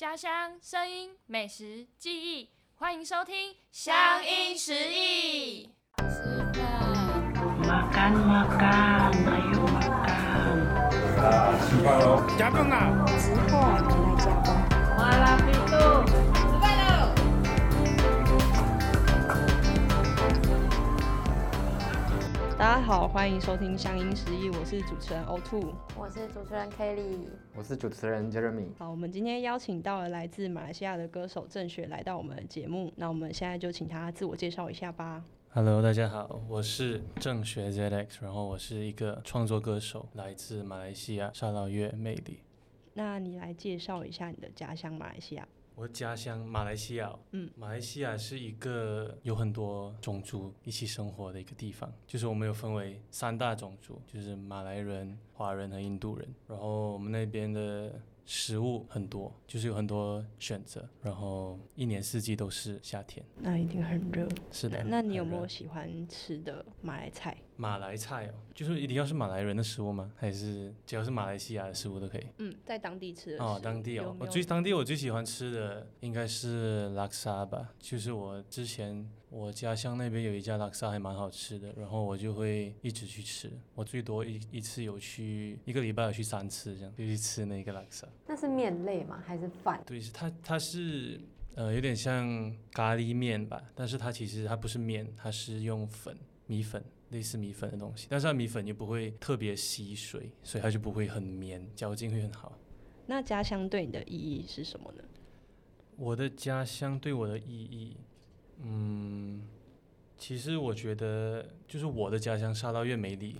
家乡声音、美食、记忆，欢迎收听《乡音食忆》。吃饭，Makan, makan, ayo makan. 吃饭喽！加饭啦！大家好，欢迎收听乡音十一，我是主持人 O Two。我是主持人 Kelly，我是主持人 Jeremy。好，我们今天邀请到了来自马来西亚的歌手郑雪来到我们的节目，那我们现在就请他自我介绍一下吧。Hello，大家好，我是郑学 ZX，然后我是一个创作歌手，来自马来西亚沙捞越魅力。那你来介绍一下你的家乡马来西亚。我的家乡马来西亚，嗯，马来西亚是一个有很多种族一起生活的一个地方，就是我们有分为三大种族，就是马来人、华人和印度人。然后我们那边的食物很多，就是有很多选择，然后一年四季都是夏天。那一定很热。是的，那你有没有喜欢吃的马来菜？马来菜哦，就是一定要是马来人的食物吗？还是只要是马来西亚的食物都可以？嗯，在当地吃的哦，当地哦，我最当地我最喜欢吃的应该是拉萨吧，就是我之前我家乡那边有一家拉萨还蛮好吃的，然后我就会一直去吃，我最多一一次有去一个礼拜有去三次这样，就去吃那个拉萨。那是面类吗？还是饭？对，是它它是呃有点像咖喱面吧，但是它其实它不是面，它是用粉米粉。类似米粉的东西，但是它米粉又不会特别吸水，所以它就不会很绵，嚼劲会很好。那家乡对你的意义是什么呢？我的家乡对我的意义，嗯，其实我觉得就是我的家乡沙捞越美丽，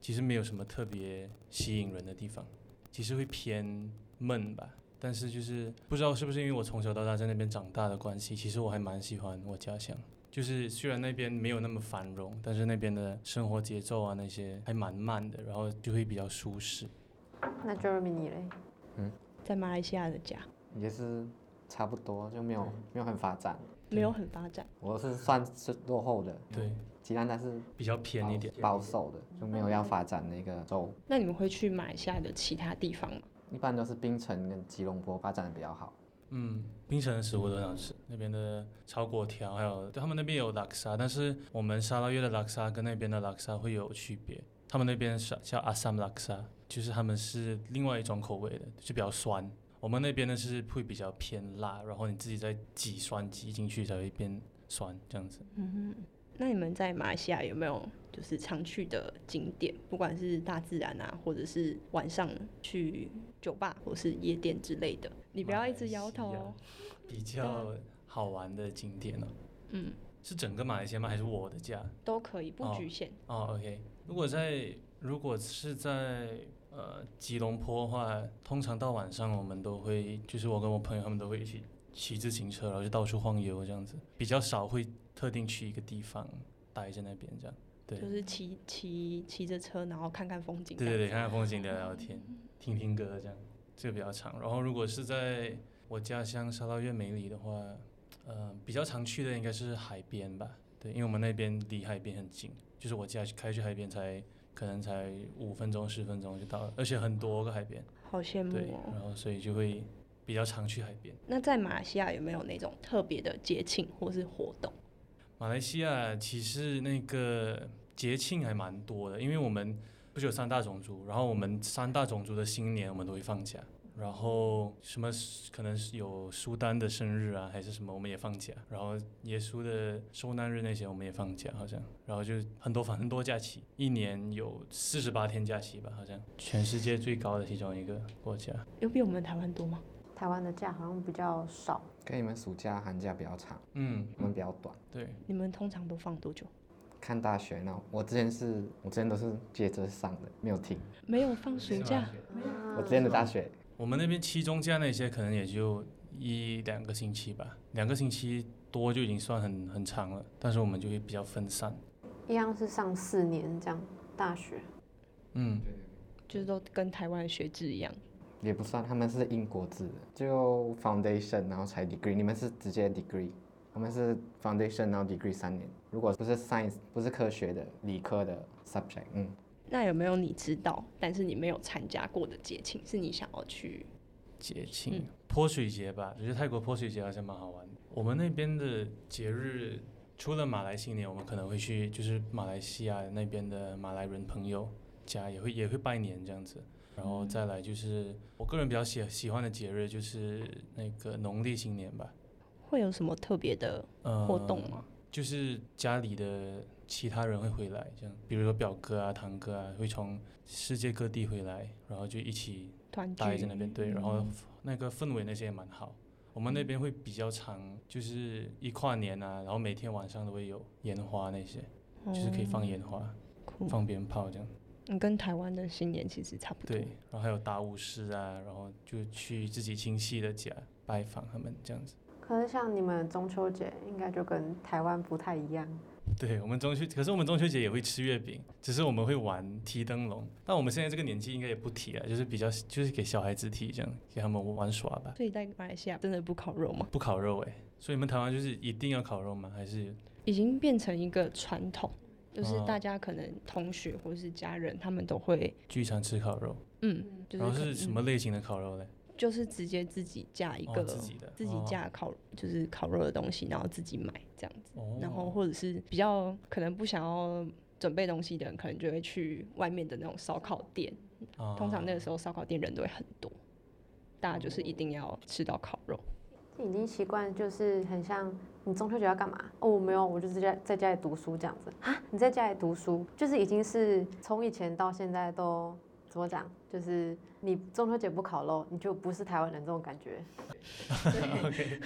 其实没有什么特别吸引人的地方，其实会偏闷吧。但是就是不知道是不是因为我从小到大在那边长大的关系，其实我还蛮喜欢我家乡。就是虽然那边没有那么繁荣，但是那边的生活节奏啊那些还蛮慢的，然后就会比较舒适。那 Jeremy 你嘞？在马来西亚的家也是差不多，就没有没有很发展。没有很发展，我是算是落后的，对，吉兰它是比较偏一点。保守的，就没有要发展的一个州。那你们会去马来西亚的其他地方吗？一般都是槟城跟吉隆坡发展的比较好。嗯，槟城的食物都很好吃，那边的炒粿条，还有他们那边有拉克沙，但是我们沙拉越的拉克沙跟那边的拉克沙会有区别。他们那边是叫阿萨姆拉克沙，就是他们是另外一种口味的，就比较酸。我们那边呢是会比较偏辣，然后你自己再挤酸挤进去才会变酸这样子。嗯哼，那你们在马来西亚有没有就是常去的景点，不管是大自然啊，或者是晚上去酒吧或是夜店之类的？你不要一直摇头哦。比较好玩的景点哦，嗯，是整个马来西亚吗？还是我的家？都可以，不哦局限。哦，OK。如果在如果是在呃吉隆坡的话，通常到晚上我们都会，就是我跟我朋友他们都会一起骑自行车，然后就到处晃悠这样子，比较少会特定去一个地方待在那边这样。对，就是骑骑骑着车，然后看看风景。对对对，看看风景，聊聊天，听听歌这样，这个比较长。然后如果是在我家乡沙捞越美里的话，呃，比较常去的应该是海边吧。对，因为我们那边离海边很近，就是我家开去海边才可能才五分钟十分钟就到了，而且很多个海边。好羡慕对，哦。然后所以就会比较常去海边。那在马来西亚有没有那种特别的节庆或是活动？马来西亚其实那个节庆还蛮多的，因为我们不是有三大种族，然后我们三大种族的新年我们都会放假，然后什么可能是有苏丹的生日啊，还是什么我们也放假，然后耶稣的受难日那些我们也放假，好像，然后就很多反很多假期，一年有四十八天假期吧，好像全世界最高的其中一个国家。有比我们台湾多吗？台湾的假好像比较少，跟你们暑假、寒假比较长，嗯，我们比较短。对，你们通常都放多久？看大学那种，我之前是，我之前都是接着上的，没有停。没有放暑假，我之前的大学我们那边期中假那些可能也就一两个星期吧，两个星期多就已经算很很长了，但是我们就会比较分散。一样是上四年这样大学。嗯，就是都跟台湾的学制一样。也不算，他们是英国制的，就 foundation 然后才 degree，你们是直接 degree，我们是 foundation 然后 degree 三年。如果不是 science 不是科学的理科的 subject，嗯，那有没有你知道但是你没有参加过的节庆，是你想要去节庆嗯，泼水节吧，我觉得泰国泼水节好像蛮好玩的。我们那边的节日，除了马来新年，我们可能会去就是马来西亚那边的马来人朋友家也会也会拜年这样子。然后再来就是我个人比较喜喜欢的节日就是那个农历新年吧，会有什么特别的呃，活动吗？就是家里的其他人会回来，这样，比如说表哥啊、堂哥啊，会从世界各地回来，然后就一起团聚待在那边，对，然后嗯那个氛围那些也蛮好。我们那边会比较长，就是一跨年啊，然后每天晚上都会有烟花那些，就是可以放哦烟花、放鞭炮这样。你跟台湾的新年其实差不多。对，然后还有打舞狮啊，然后就去自己亲戚的家拜访他们这样子。可是像你们中秋节，应该就跟台湾不太一样。对我们中秋，可是我们中秋节也会吃月饼，只是我们会玩提灯笼。但我们现在这个年纪应该也不提了，就是比较就是给小孩子提这样，给他们玩耍吧。所以在马来西亚真的不烤肉吗？不烤肉哎、所以你们台湾就是一定要烤肉吗？还是已经变成一个传统，就是哦大家可能同学或是家人，他们都会，聚餐吃烤肉？嗯，就是然后是什么嗯类型的烤肉嘞？就是直接自己架一哦个、自己的自己哦架烤，就是烤肉的东西，然后自己买这样子。哦，然后或者是比较可能不想要准备东西的人，可能就会去外面的那种烧烤店。啊通常那个时候烧烤店人都会很多，大家就是一定要吃到烤肉。已经习惯，就是很像你中秋节要干嘛？哦，我没有，我就在家在家里读书这样子啊。你在家里读书，就是已经是从以前到现在都怎么讲？就是你中秋节不烤肉，你就不是台湾人这种感觉。OK，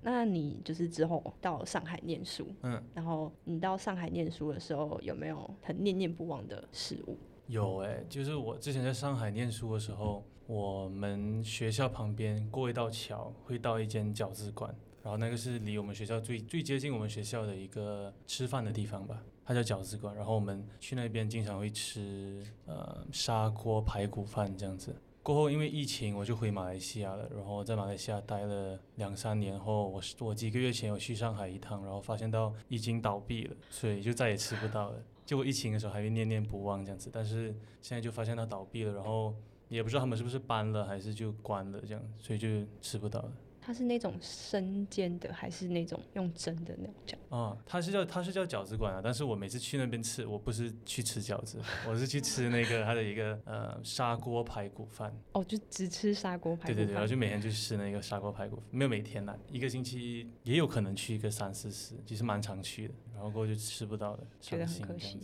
那你就是之后到上海念书，嗯，然后你到上海念书的时候，有没有很念念不忘的事物？有哎、就是我之前在上海念书的时候，我们学校旁边过一道桥会到一间饺子馆，然后那个是离我们学校最最接近我们学校的一个吃饭的地方吧，它叫饺子馆。然后我们去那边经常会吃呃砂锅排骨饭这样子。过后因为疫情，我就回马来西亚了，然后在马来西亚待了两三年后，我我几个月前有去上海一趟，然后发现到已经倒闭了，所以就再也吃不到了。就我疫情的时候还会念念不忘这样子，但是现在就发现它倒闭了，然后也不知道他们是不是搬了还是就关了这样，所以就吃不到了。它是那种生煎的，还是那种用蒸的那种饺？哦，它是叫它是叫饺子馆啊，但是我每次去那边吃，我不是去吃饺子，我是去吃那个它的一个呃砂锅排骨饭。哦，就只吃砂锅排骨对对对，然后就每天去吃那个砂锅排骨，没有每天啦，一个星期也有可能去一个三四次，其实蛮常去的，然后过后就吃不到的，觉得很可惜。。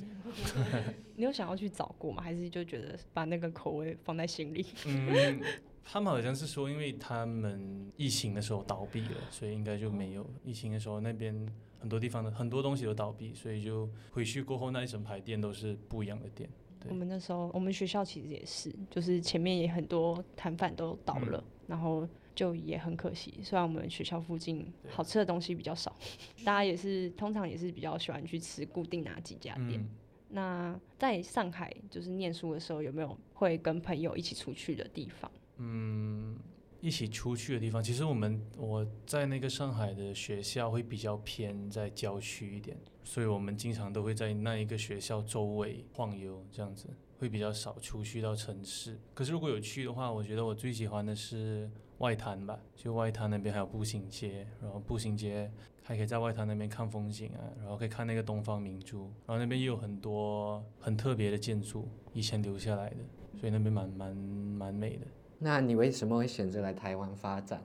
你有想要去找过吗？还是就觉得把那个口味放在心里？嗯，他们好像是说，因为他们疫情的时候倒闭了，所以应该就没有。疫情的时候，那边很多地方的很多东西都倒闭，所以就回去过后那一整排店都是不一样的店。对我们那时候，我们学校其实也是，就是前面也很多摊贩都倒嗯了，然后就也很可惜。虽然我们学校附近好吃的东西比较少，大家也是通常也是比较喜欢去吃固定哪几家店。嗯，那在上海就是念书的时候，有没有会跟朋友一起出去的地方？嗯，一起出去的地方，其实我们我在那个上海的学校会比较偏在郊区一点，所以我们经常都会在那一个学校周围晃悠，这样子会比较少出去到城市。可是如果有去的话，我觉得我最喜欢的是外滩吧，就外滩那边还有步行街，然后步行街还可以在外滩那边看风景啊，然后可以看那个东方明珠，然后那边也有很多很特别的建筑，以前留下来的，所以那边蛮蛮蛮美的。那你为什么会选择来台湾发展？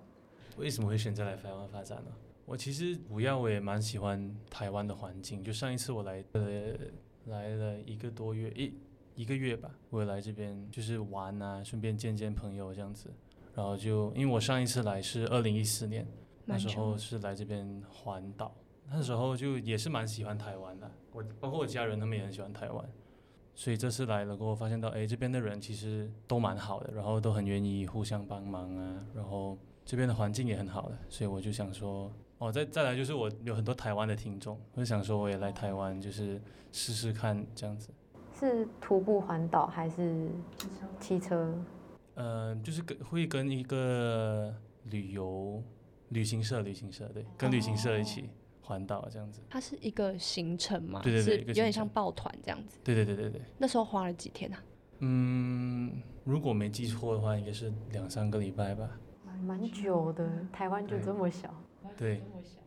为什么会选择来台湾发展呢？我其实主要我也蛮喜欢台湾的环境，就上一次我来呃来了一个多月一一个月吧，我来这边就是玩啊，顺便见见朋友这样子。然后就因为我上一次来是二零一四年，那时候是来这边环岛，那时候就也是蛮喜欢台湾的，我包括我家人他们也很喜欢台湾。所以这次来了过后，发现到哎，这边的人其实都蛮好的，然后都很愿意互相帮忙啊，然后这边的环境也很好的，所以我就想说，哦，再再来就是我有很多台湾的听众，我就想说我也来台湾，就是试试看这样子。是徒步环岛还是骑车？呃，就是跟会跟一个旅游旅行社，旅行社对，跟旅行社一起环岛这样子。它是一个行程嘛，对对对是有点像抱团这样子。对对对对对，那时候花了几天啊？嗯，如果没记错的话，应该是两三个礼拜吧。蛮久的，台湾就这么小。对，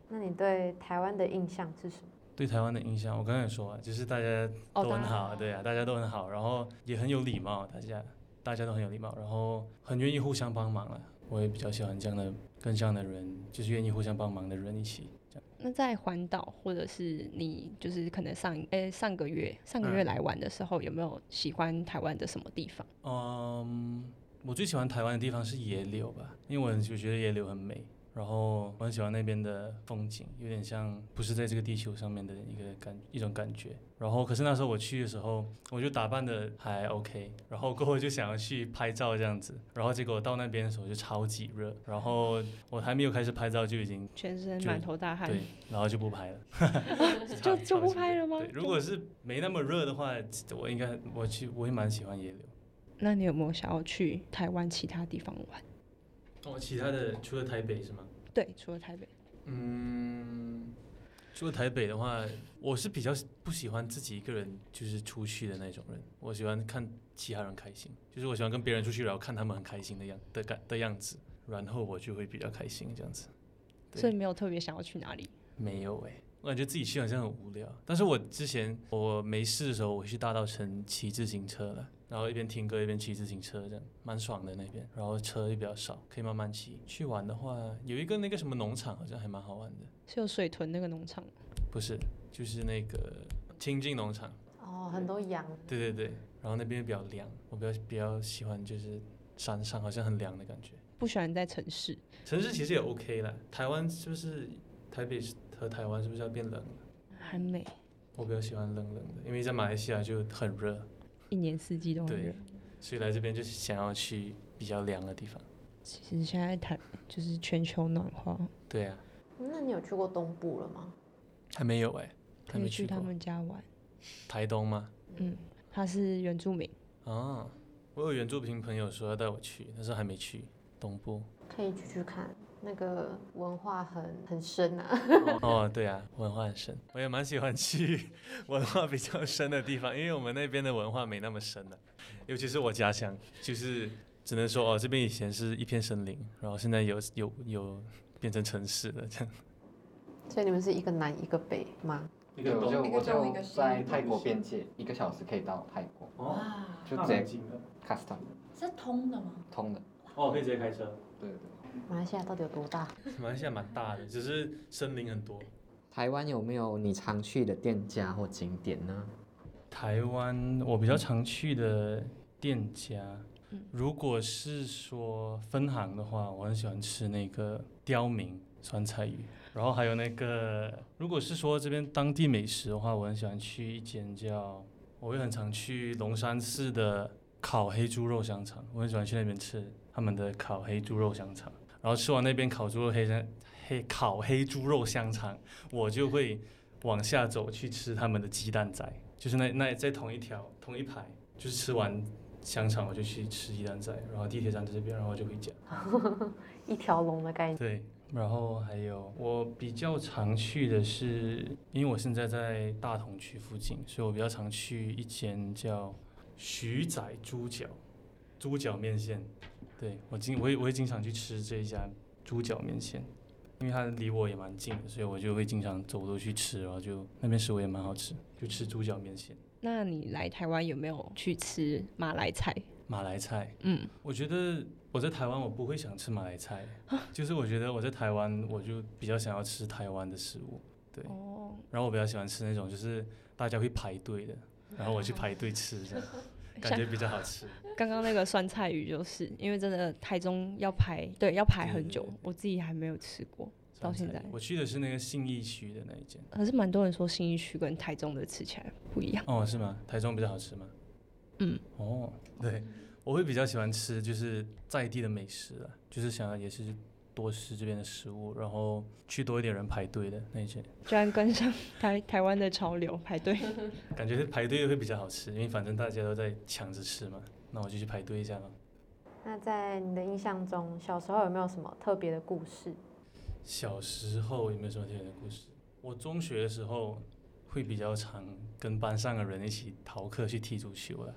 那你对台湾的印象是什么？对台湾的印象，我刚才也说啊，就是大家都很好，对啊，大家都很好，然后也很有礼貌，大家大家都很有礼貌，然后很愿意互相帮忙啊。我也比较喜欢这样的跟这样的人，就是愿意互相帮忙的人一起。这样。那在环岛或者是你就是可能上诶、上个月上个月嗯。来玩的时候，有没有喜欢台湾的什么地方？嗯，我最喜欢台湾的地方是野柳吧，因为我很我觉得野柳很美，然后我很喜欢那边的风景，有点像不是在这个地球上面的一个感一种感觉。然后可是那时候我去的时候，我就打扮的还 OK，然后过后就想要去拍照这样子，然后结果到那边的时候就超级热，然后我还没有开始拍照就已经全身满头大汗对，，然后就不拍了，就就不拍了吗对，？如果是没那么热的话，我应该我去我也蛮喜欢野柳。那你有没有想要去台湾其他地方玩？哦，其他的除了台北是吗？对，除了台北。嗯，除了台北的话，我是比较不喜欢自己一个人就是出去的那种人。我喜欢看其他人开心，就是我喜欢跟别人出去，然后看他们很开心的样的感的样子，然后我就会比较开心这样子。所以没有特别想要去哪里。没有诶、我感觉自己去好像很无聊。但是我之前我没事的时候，我去大稻城骑自行车了，然后一边听歌一边骑自行车，这样蛮爽的那边。然后车也比较少，可以慢慢骑。去玩的话，有一个那个什么农场，好像还蛮好玩的。是有水豚那个农场，不是，就是那个清境农场。哦，很多羊。对对对，然后那边比较凉，我比较比较喜欢就是山上好像很凉的感觉。不喜欢在城市。城市其实也 OK 啦，台湾是不是台北和台湾是不是要变冷了？还没，我比较喜欢冷冷的，因为在马来西亚就很热，一年四季都很对热。所以来这边就是想要去比较凉的地方。其实现在台就是全球暖化，对啊，那你有去过东部了吗？还没有哎、还可以去他没去过。们家玩。台东吗？嗯，他是原住民，啊，我有原住民朋友说要带我去，但是还没去东部。可以去去看，那个文化很很深啊。哦，对啊，文化很深，我也蛮喜欢去 文化比较深的地方，因为我们那边的文化没那么深的、尤其是我家乡，就是只能说哦，这边以前是一片森林，然后现在有有有变成城市了这样。所以你们是一个南一个北吗？一个东一个我就东一个西在泰国边界，一个小时可以到泰国哇，就直接 custom 是通的吗？通的。哦，可以直接开车。对对。马来西亚到底有多大？马来西亚蛮大的，只是森林很多。台湾有没有你常去的店家或景点呢？台湾我比较常去的店家，嗯如果是说分行的话，我很喜欢吃那个刁民酸菜鱼，然后还有那个，如果是说这边当地美食的话，我很喜欢去一间叫，我会很常去龙山寺的烤黑猪肉香肠，我很喜欢去那边吃他们的烤黑猪肉香肠，然后吃完那边烤猪肉黑香黑烤黑猪肉香肠，我就会往下走去吃他们的鸡蛋仔，就是那那在同一条同一排，就是吃完香肠我就去吃鸡蛋仔，然后地铁站在这边，然后我就回家。一条龙的概念。对，然后还有我比较常去的是，因为我现在在大同区附近，所以我比较常去一间叫徐仔猪脚猪脚面线。对我经我也我也经常去吃这一家猪脚面线，因为它离我也蛮近的，所以我就会经常走路去吃，然后就那边食物也蛮好吃，就吃猪脚面线。那你来台湾有没有去吃马来菜？马来菜，嗯，我觉得我在台湾我不会想吃马来菜，就是我觉得我在台湾我就比较想要吃台湾的食物，对，哦，然后我比较喜欢吃那种就是大家会排队的，然后我去排队吃这样，感觉比较好吃。刚刚那个酸菜鱼就是因为真的台中要排，对，要排很久我自己还没有吃过，到现在我去的是那个信义区的那一间。可是蛮多人说信义区跟台中的吃起来不一样。哦，是吗？台中比较好吃吗？嗯，哦，对，我会比较喜欢吃就是在地的美食啊，就是想要也是多吃这边的食物，然后去多一点人排队的那一间，居然跟上台 台湾的潮流排队。感觉排队会比较好吃，因为反正大家都在抢着吃嘛，那我就去排队一下嘛。那在你的印象中，小时候有没有什么特别的故事？小时候有没有什么特别的故事？我中学的时候会比较常跟班上的人一起逃课去踢足球了。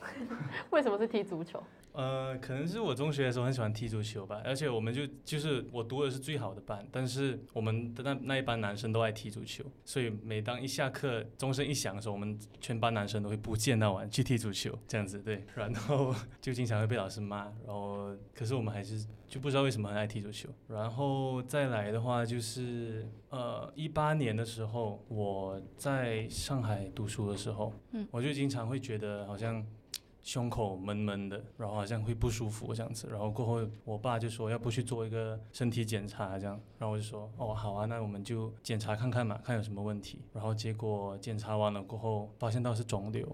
为什么是踢足球？呃，可能是我中学的时候很喜欢踢足球吧，而且我们就就是我读的是最好的班，但是我们的那那一班男生都爱踢足球，所以每当一下课钟声一响的时候，我们全班男生都会不见到晚去踢足球，这样子对，然后就经常会被老师骂，然后可是我们还是就不知道为什么很爱踢足球，然后再来的话就是呃一八年的时候我在上海读书的时候，嗯我就经常会觉得好像。胸口闷闷的，然后好像会不舒服这样子，然后过后我爸就说要不去做一个身体检查这样，然后我就说哦好啊，那我们就检查看看嘛，看有什么问题。然后结果检查完了过后，发现到是肿瘤，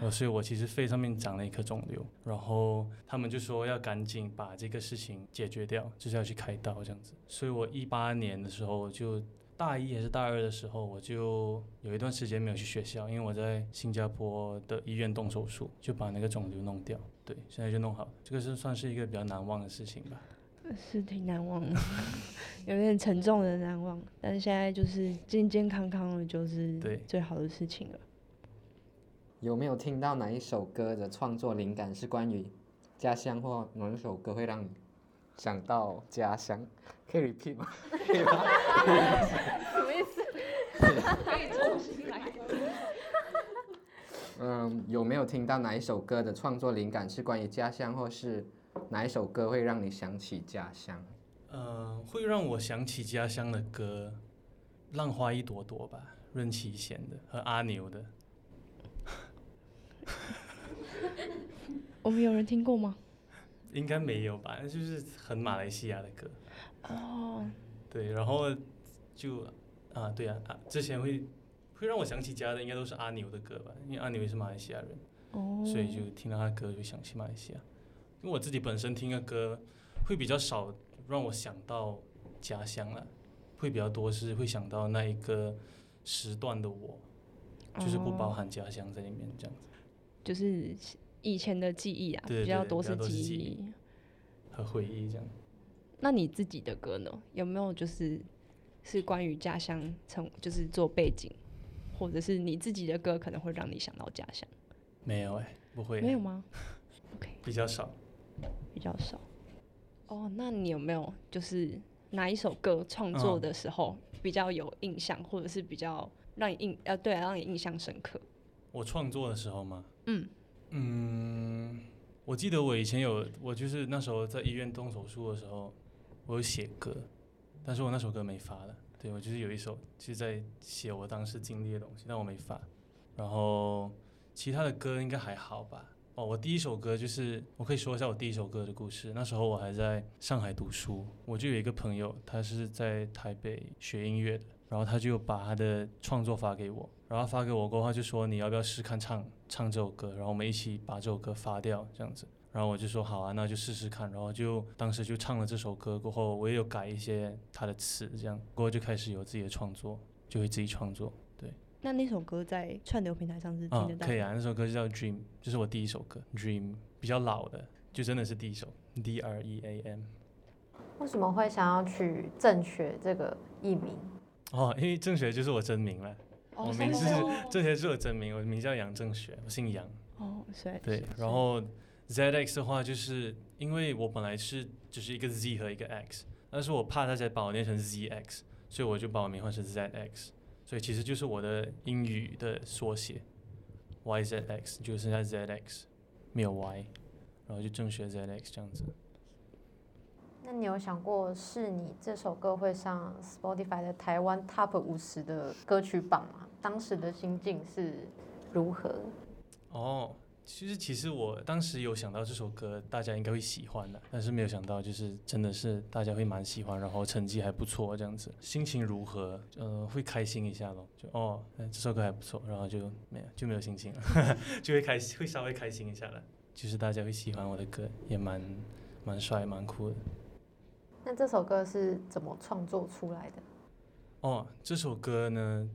呃，所以我其实肺上面长了一颗肿瘤，然后他们就说要赶紧把这个事情解决掉，就是要去开刀这样子。所以我一八年的时候就大一还是大二的时候，我就有一段时间没有去学校，因为我在新加坡的医院动手术，就把那个肿瘤弄掉。对，现在就弄好了，这个是算是一个比较难忘的事情吧。是挺难忘的，有点沉重的难忘。但是现在就是健健康康的，就是对最好的事情了。有没有听到哪一首歌的创作灵感是关于家乡，或哪一首歌会让你想到家乡？可以 repeat 吗？可以吗？什么意思？嗯，有没有听到哪一首歌的创作灵感是关于家乡，或是哪一首歌会让你想起家乡？呃，会让我想起家乡的歌，《浪花一朵朵》吧，任其贤的和阿牛的。我们有人听过吗？应该没有吧？就是很马来西亚的歌。哦，对，然后就啊，对啊，啊，之前会会让我想起家的，应该都是阿牛的歌吧，因为阿牛也是马来西亚人，哦，所以就听到他歌就想起马来西亚。因为我自己本身听的歌会比较少让我想到家乡了，会比较多是会想到那一个时段的我，就是不包哦含家乡在里面这样子，就是以前的记忆啊，对比较对比较多是记忆忆。和回忆这样。那你自己的歌呢？有没有就是是关于家乡成就是做背景，或者是你自己的歌可能会让你想到家乡？没有哎、不会，没有吗？OK，比较少。比较少。哦，那你有没有就是哪一首歌创作嗯的时候比较有印象，或者是比较让你印呃对啊，让你印象深刻？我创作的时候吗？嗯嗯，我记得我以前有，我就是那时候在医院动手术的时候，我有写歌，但是我那首歌没发了。对我就是有一首，就是在写我当时经历的东西，但我没发。然后其他的歌应该还好吧。哦，我第一首歌就是，我可以说一下我第一首歌的故事。那时候我还在上海读书，我就有一个朋友，他是在台北学音乐的，然后他就把他的创作发给我，然后发给我过后，他就说你要不要试看唱唱这首歌，然后我们一起把这首歌发掉这样子。然后我就说好啊，那就试试看。然后就当时就唱了这首歌过后，我也有改一些他的词，这样过后就开始有自己的创作，就会自己创作。对那那首歌在串流平台上是听啊得，到？可以啊，那首歌就叫 Dream，就是我第一首歌 Dream，比较老的，就真的是第一首 D R E A M。为什么会想要取正学这个艺名？哦，因为正学就是我真名了，哦，我名字是正学是我真名，我名叫杨正学，我姓杨。哦，对，然后 ZX 的话，就是因为我本来是只是一个 Z 和一个 X，但是我怕大家把我念成 ZX，所以我就把我名换成 ZX，所以其实就是我的英语的缩写，YZX 就剩下 ZX，没有 Y，然后就正学 ZX 这样子。那你有想过是你这首歌会上 Spotify 的台湾 Top 五十的歌曲榜吗？当时的心境是如何？哦，其实其实我当时有想到这首歌大家应该会喜欢的，但是没有想到就是真的是大家会蛮喜欢，然后成绩还不错这样子，心情如何？呃，会开心一下咯，就哦，哎这首歌还不错，然后就没有就没有心情了，就会开会稍微开心一下了，就是大家会喜欢我的歌，也蛮蛮帅蛮酷的。那这首歌是怎么创作出来的？哦，这首歌呢，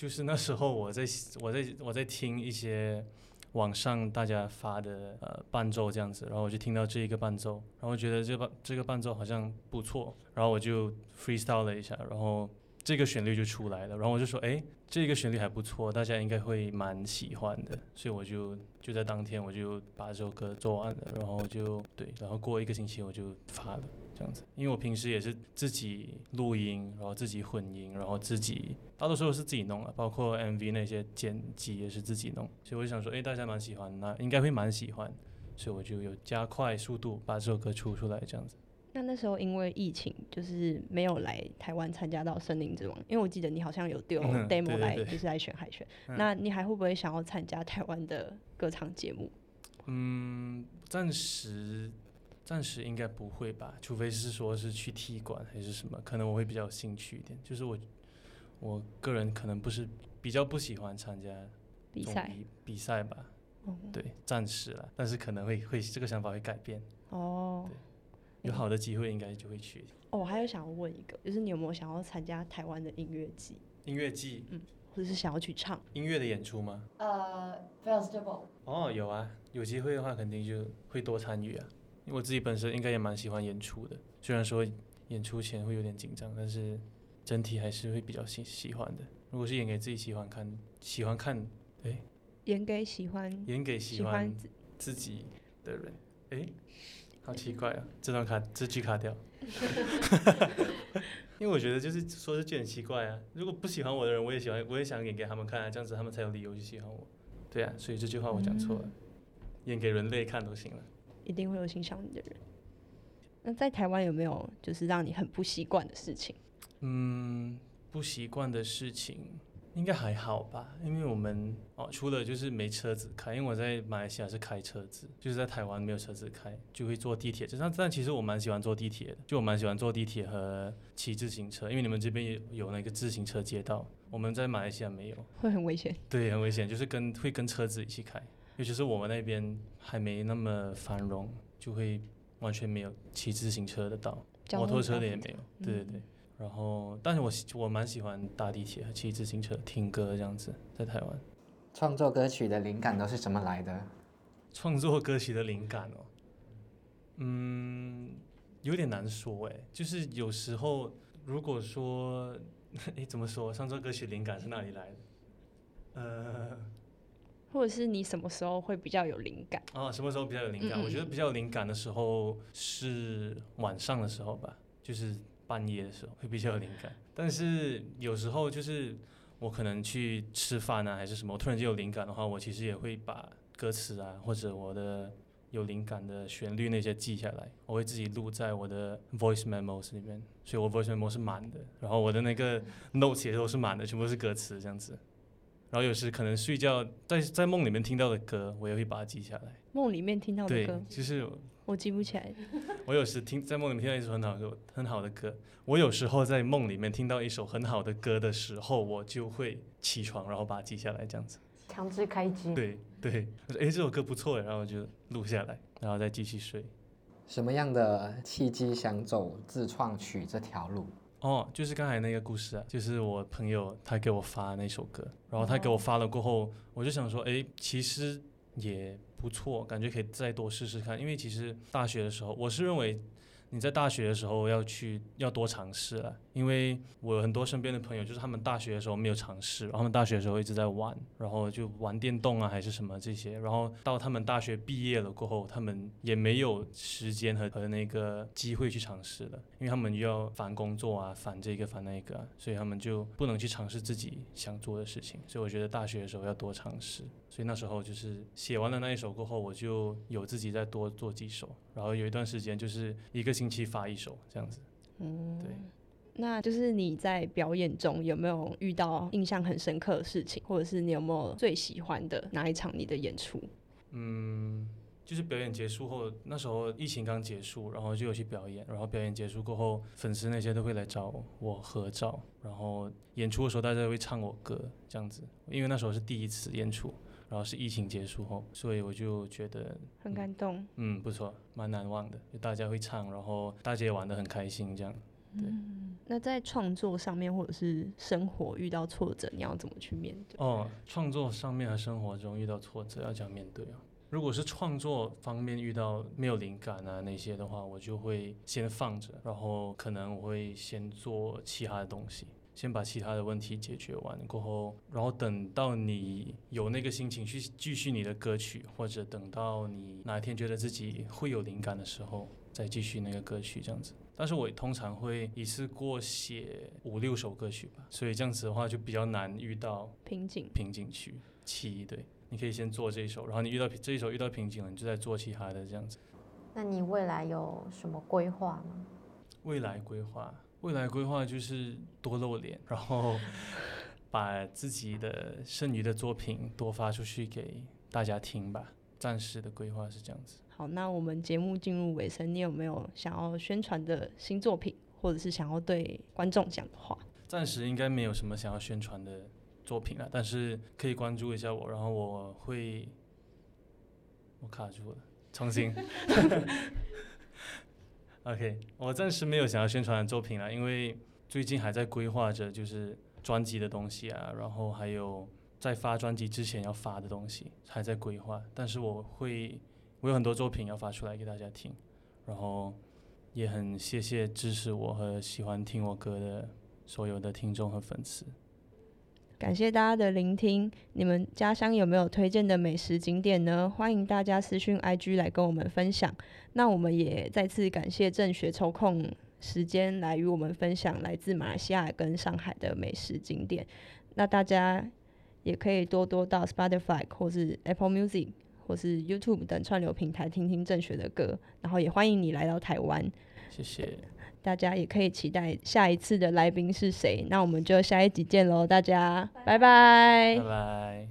就是那时候我在我在我在听一些网上大家发的呃伴奏这样子，然后我就听到这一个伴奏，然后觉得这伴这个伴奏好像不错，然后我就 freestyle 了一下，然后这个旋律就出来了，然后我就说，哎，这个旋律还不错，大家应该会蛮喜欢的，所以我就就在当天我就把这首歌做完了，然后就对，然后过一个星期我就发了。这样子，因为我平时也是自己录音，然后自己混音，然后自己大多数都是自己弄啊，包括 MV 那些剪辑也是自己弄，所以我就想说，哎，大家蛮喜欢，那应该会蛮喜欢，所以我就有加快速度把这首歌出出来，这样子。那那时候因为疫情，就是没有来台湾参加到《森林之王》，因为我记得你好像有丢 demo 来，就是来选海选。那你还会不会想要参加台湾的歌唱节目？嗯，暂时。暂时应该不会吧，除非是说是去踢馆还是什么，可能我会比较有兴趣一点。就是我，我个人可能不是比较不喜欢参加比赛比赛吧。对，暂时了，但是可能会会这个想法会改变。哦。对，有好的机会应该就会去。哦，我还有想要问一个，就是你有没有想要参加台湾的音乐季？音乐季，嗯，或者是想要去唱音乐的演出吗？呃，festival。哦，有啊，有机会的话肯定就会多参与啊。我自己本身应该也蛮喜欢演出的，虽然说演出前会有点紧张，但是整体还是会比较喜喜欢的。如果是演给自己喜欢看、喜欢看，哎，演给喜欢演给喜欢自己的人，哎，好奇怪啊！这段卡这句卡掉，因为我觉得就是说这句很奇怪啊。如果不喜欢我的人，我也喜欢，我也想演给他们看啊，这样子他们才有理由去喜欢我。对啊，所以这句话我讲错了，演给人类看都行了。一定会有欣赏你的人。那在台湾有没有就是让你很不习惯的事情？嗯，不习惯的事情应该还好吧，因为我们哦，除了就是没车子开，因为我在马来西亚是开车子，就是在台湾没有车子开，就会坐地铁。但但其实我蛮喜欢坐地铁的，就我蛮喜欢坐地铁和骑自行车，因为你们这边有有那个自行车街道，我们在马来西亚没有，会很危险。对，很危险，就是跟会跟车子一起开。尤其是我们那边还没那么繁荣，就会完全没有骑自行车的道，摩托车的也没有。对对对。然后，但是我我蛮喜欢搭地铁和骑自行车听歌这样子，在台湾。创作歌曲的灵感都是怎么来的？创作歌曲的灵感哦，嗯，有点难说哎。就是有时候，如果说，哎，怎么说？创作歌曲灵感是哪里来的？呃。或者是你什么时候会比较有灵感？啊，什么时候比较有灵感？我觉得比较有灵感的时候是晚上的时候吧，就是半夜的时候会比较有灵感。但是有时候就是我可能去吃饭啊，还是什么，我突然间有灵感的话，我其实也会把歌词啊，或者我的有灵感的旋律那些记下来，我会自己录在我的 voice memos 里面。所以我 voice memo 是满的，然后我的那个 notes 也都是满的，全部是歌词这样子。然后有时可能睡觉在在梦里面听到的歌，我也会把它记下来。梦里面听到的歌，就是我记不起来。我有时听在梦里面听到一首很好的很好的歌，我有时候在梦里面听到一首很好的歌的时候，我就会起床，然后把它记下来，这样子。强制开机。对对，哎，这首歌不错，然后就录下来，然后再继续睡。什么样的契机想走自创曲这条路？哦，就是刚才那个故事啊，就是我朋友他给我发那首歌，然后他给我发了过后，我就想说，哎，其实也不错，感觉可以再多试试看，因为其实大学的时候，我是认为。你在大学的时候要去要多尝试了，因为我有很多身边的朋友，就是他们大学的时候没有尝试，然后他们大学的时候一直在玩，然后就玩电动啊还是什么这些，然后到他们大学毕业了过后，他们也没有时间和和那个机会去尝试了，因为他们又要烦工作啊，烦这个烦那个，所以他们就不能去尝试自己想做的事情，所以我觉得大学的时候要多尝试。所以那时候就是写完了那一首过后，我就有自己再多做几首，然后有一段时间就是一个星期发一首这样子。嗯，对。那就是你在表演中有没有遇到印象很深刻的事情，或者是你有没有最喜欢的哪一场你的演出？嗯，就是表演结束后，那时候疫情刚结束，然后就有去表演，然后表演结束过后，粉丝那些都会来找我合照，然后演出的时候大家会唱我歌这样子，因为那时候是第一次演出。然后是疫情结束后，所以我就觉得很感动。嗯，不错，蛮难忘的。就大家会唱，然后大家也玩得很开心，这样。对。那在创作上面或者是生活遇到挫折，你要怎么去面对？哦，创作上面和生活中遇到挫折要怎样面对啊？如果是创作方面遇到没有灵感啊那些的话，我就会先放着，然后可能我会先做其他的东西。先把其他的问题解决完过后，然后等到你有那个心情去继续你的歌曲，或者等到你哪一天觉得自己会有灵感的时候，再继续那个歌曲这样子。但是我通常会一次过写五六首歌曲吧，所以这样子的话就比较难遇到瓶颈。瓶颈区期。对，你可以先做这一首，然后你遇到这一首遇到瓶颈了，你就再做其他的这样子。那你未来有什么规划吗？未来规划，未来规划就是多露脸，然后 把自己的剩余的作品多发出去给大家听吧。暂时的规划是这样子。好，那我们节目进入尾声，你有没有想要宣传的新作品，或者是想要对观众讲的话？暂时应该没有什么想要宣传的作品了，但是可以关注一下我，然后我会，我卡住了。重新 ，OK，我暂时没有想要宣传的作品了，因为最近还在规划着就是专辑的东西啊，然后还有在发专辑之前要发的东西还在规划。但是我会，我有很多作品要发出来给大家听，然后也很谢谢支持我和喜欢听我歌的所有的听众和粉丝。感谢大家的聆听。你们家乡有没有推荐的美食景点呢？欢迎大家私讯 IG 来跟我们分享。那我们也再次感谢郑学抽空时间来与我们分享来自马来西亚跟上海的美食景点。那大家也可以多多到 Spotify 或是 Apple Music 或是 YouTube 等串流平台听听郑学的歌。然后也欢迎你来到台湾。谢谢。大家也可以期待下一次的来宾是谁，那我们就下一集见喽，大家。拜拜，拜拜。